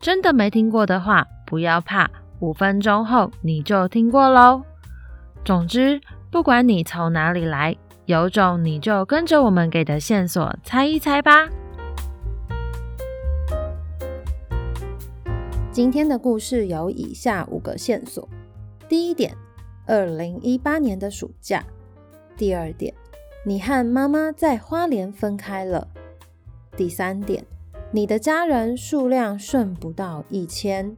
真的没听过的话，不要怕，五分钟后你就听过喽。总之，不管你从哪里来，有种你就跟着我们给的线索猜一猜吧。今天的故事有以下五个线索：第一点，二零一八年的暑假；第二点，你和妈妈在花莲分开了；第三点。你的家人数量剩不到一千。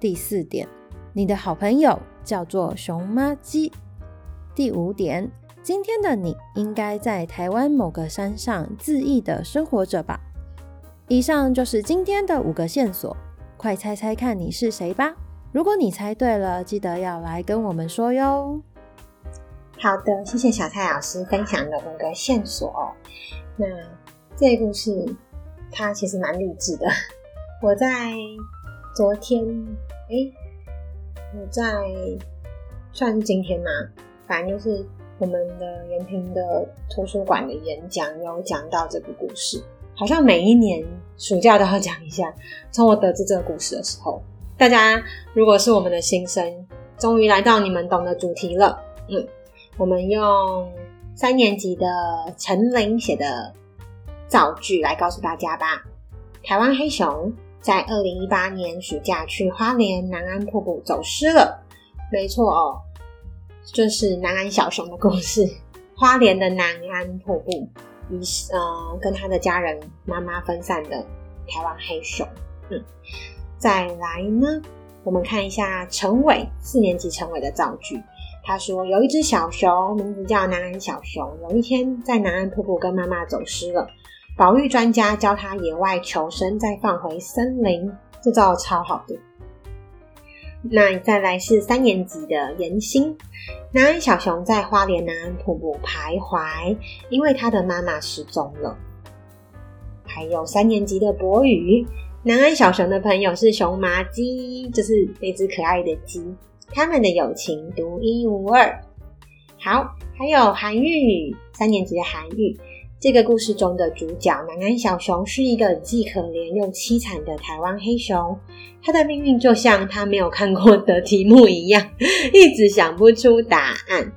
第四点，你的好朋友叫做熊妈鸡。第五点，今天的你应该在台湾某个山上恣意的生活着吧？以上就是今天的五个线索，快猜猜看你是谁吧！如果你猜对了，记得要来跟我们说哟。好的，谢谢小蔡老师分享的五个线索。那这个故事。他其实蛮励志的。我在昨天，哎、我在算是今天嘛，反正就是我们的延平的图书馆的演讲有讲到这个故事。好像每一年暑假都要讲一下。从我得知这个故事的时候，大家如果是我们的新生，终于来到你们懂的主题了。嗯，我们用三年级的陈琳写的。造句来告诉大家吧。台湾黑熊在二零一八年暑假去花莲南安瀑布走失了。没错哦，就是南安小熊的故事。花莲的南安瀑布，与呃跟他的家人妈妈分散的台湾黑熊。嗯，再来呢，我们看一下陈伟四年级陈伟的造句。他说有一只小熊，名字叫南安小熊，有一天在南安瀑布跟妈妈走失了。保育专家教他野外求生，再放回森林，这招超好的。那再来是三年级的颜心，南安小熊在花莲南安瀑布徘徊，因为他的妈妈失踪了。还有三年级的博宇，南安小熊的朋友是熊麻鸡，就是那只可爱的鸡，他们的友情独一无二。好，还有韩愈，三年级的韩愈。这个故事中的主角南安小熊是一个既可怜又凄惨的台湾黑熊，他的命运就像他没有看过的题目一样，一直想不出答案。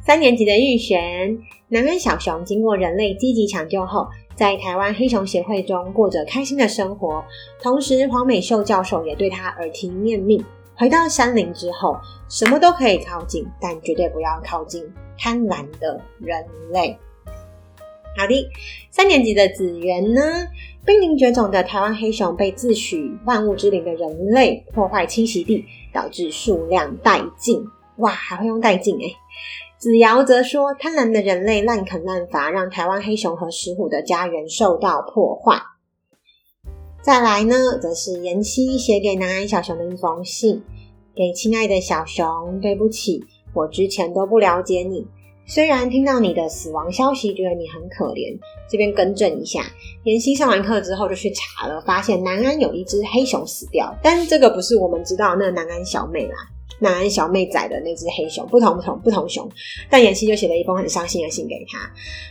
三年级的玉璇，南安小熊经过人类积极抢救后，在台湾黑熊协会中过着开心的生活，同时黄美秀教授也对他耳提面命，回到山林之后，什么都可以靠近，但绝对不要靠近贪婪的人类。好的，三年级的子园呢？濒临绝种的台湾黑熊被自诩万物之灵的人类破坏栖息地，导致数量殆尽。哇，还会用殆尽诶。子尧则说，贪婪的人类滥垦滥伐，让台湾黑熊和石虎的家园受到破坏。再来呢，则是妍希写给南安小熊的一封信，给亲爱的小熊，对不起，我之前都不了解你。虽然听到你的死亡消息，觉得你很可怜，这边更正一下，妍希上完课之后就去查了，发现南安有一只黑熊死掉，但是这个不是我们知道的那南安小妹啦，南安小妹仔的那只黑熊，不同不同不同熊，但妍希就写了一封很伤心的信给他，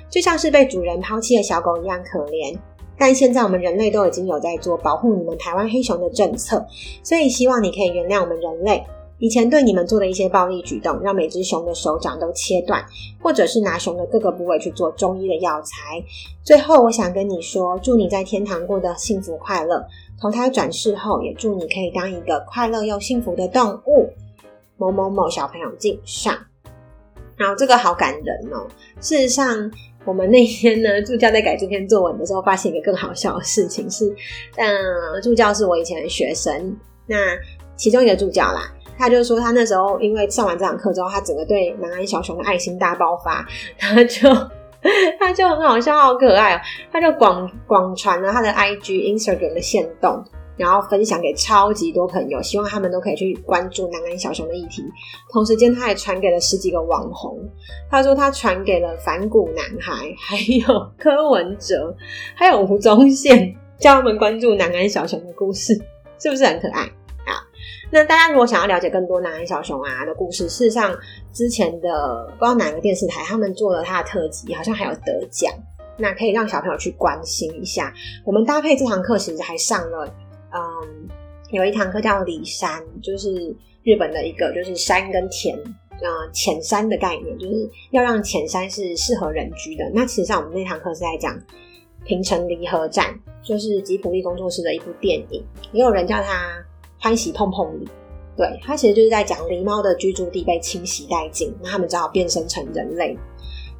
就像是被主人抛弃的小狗一样可怜，但现在我们人类都已经有在做保护你们台湾黑熊的政策，所以希望你可以原谅我们人类。以前对你们做的一些暴力举动，让每只熊的手掌都切断，或者是拿熊的各个部位去做中医的药材。最后，我想跟你说，祝你在天堂过得幸福快乐，投胎转世后，也祝你可以当一个快乐又幸福的动物。某某某小朋友敬上。然后这个好感人哦。事实上，我们那天呢，助教在改这篇作文的时候，发现一个更好笑的事情是，嗯，助教是我以前的学生，那其中一个助教啦。他就说，他那时候因为上完这堂课之后，他整个对南安小熊的爱心大爆发，他就 他就很好笑，好可爱哦、他就广广传了他的 IG Instagram 的线动，然后分享给超级多朋友，希望他们都可以去关注南安小熊的议题。同时间，他也传给了十几个网红。他说他传给了反骨男孩，还有柯文哲，还有吴宗宪，叫他们关注南安小熊的故事，是不是很可爱？那大家如果想要了解更多南安小熊啊的故事，事实上之前的不知道哪个电视台他们做了他的特辑，好像还有得奖，那可以让小朋友去关心一下。我们搭配这堂课，其实还上了。嗯，有一堂课叫离山，就是日本的一个，就是山跟田，呃，浅山的概念，就是要让浅山是适合人居的。那其实上我们那堂课是在讲平城离合战，就是吉卜力工作室的一部电影，也有人叫它欢喜碰碰里。对，它其实就是在讲狸猫的居住地被清洗殆尽，那他们只好变身成人类。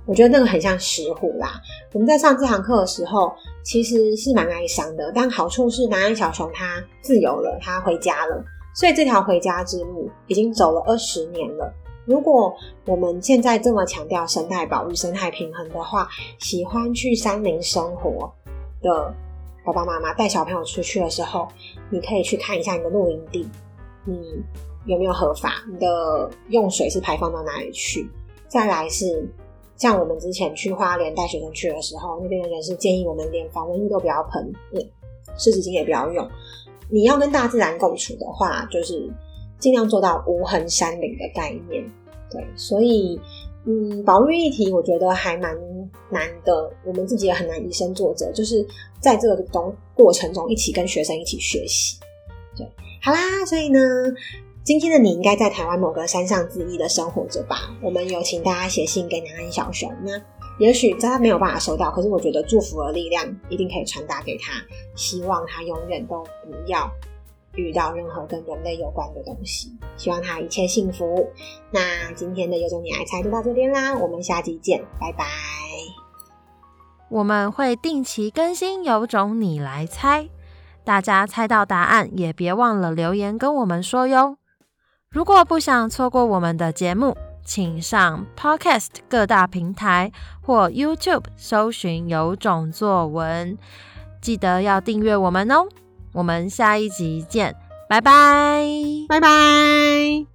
我觉得那个很像石虎啦。我们在上这堂课的时候，其实是蛮哀伤的。但好处是南安小熊它自由了，它回家了。所以这条回家之路已经走了二十年了。如果我们现在这么强调生态保育、生态平衡的话，喜欢去山林生活的爸爸妈妈带小朋友出去的时候，你可以去看一下你的露营地，你有没有合法？你的用水是排放到哪里去？再来是。像我们之前去花莲带学生去的时候，那边的人是建议我们连防蚊液都不要喷，湿纸巾也不要用。你要跟大自然共处的话，就是尽量做到无痕山林的概念。对，所以嗯，保育议题我觉得还蛮难的，我们自己也很难以身作则，就是在这个中过程中一起跟学生一起学习。对，好啦，所以呢。今天的你应该在台湾某个山上恣意的生活着吧？我们有请大家写信给南安小熊，那也许他没有办法收到，可是我觉得祝福的力量一定可以传达给他，希望他永远都不要遇到任何跟人类有关的东西，希望他一切幸福。那今天的有种你来猜就到这边啦，我们下集见，拜拜。我们会定期更新有种你来猜，大家猜到答案也别忘了留言跟我们说哟。如果不想错过我们的节目，请上 Podcast 各大平台或 YouTube 搜寻“有种作文”，记得要订阅我们哦。我们下一集见，拜拜，拜拜。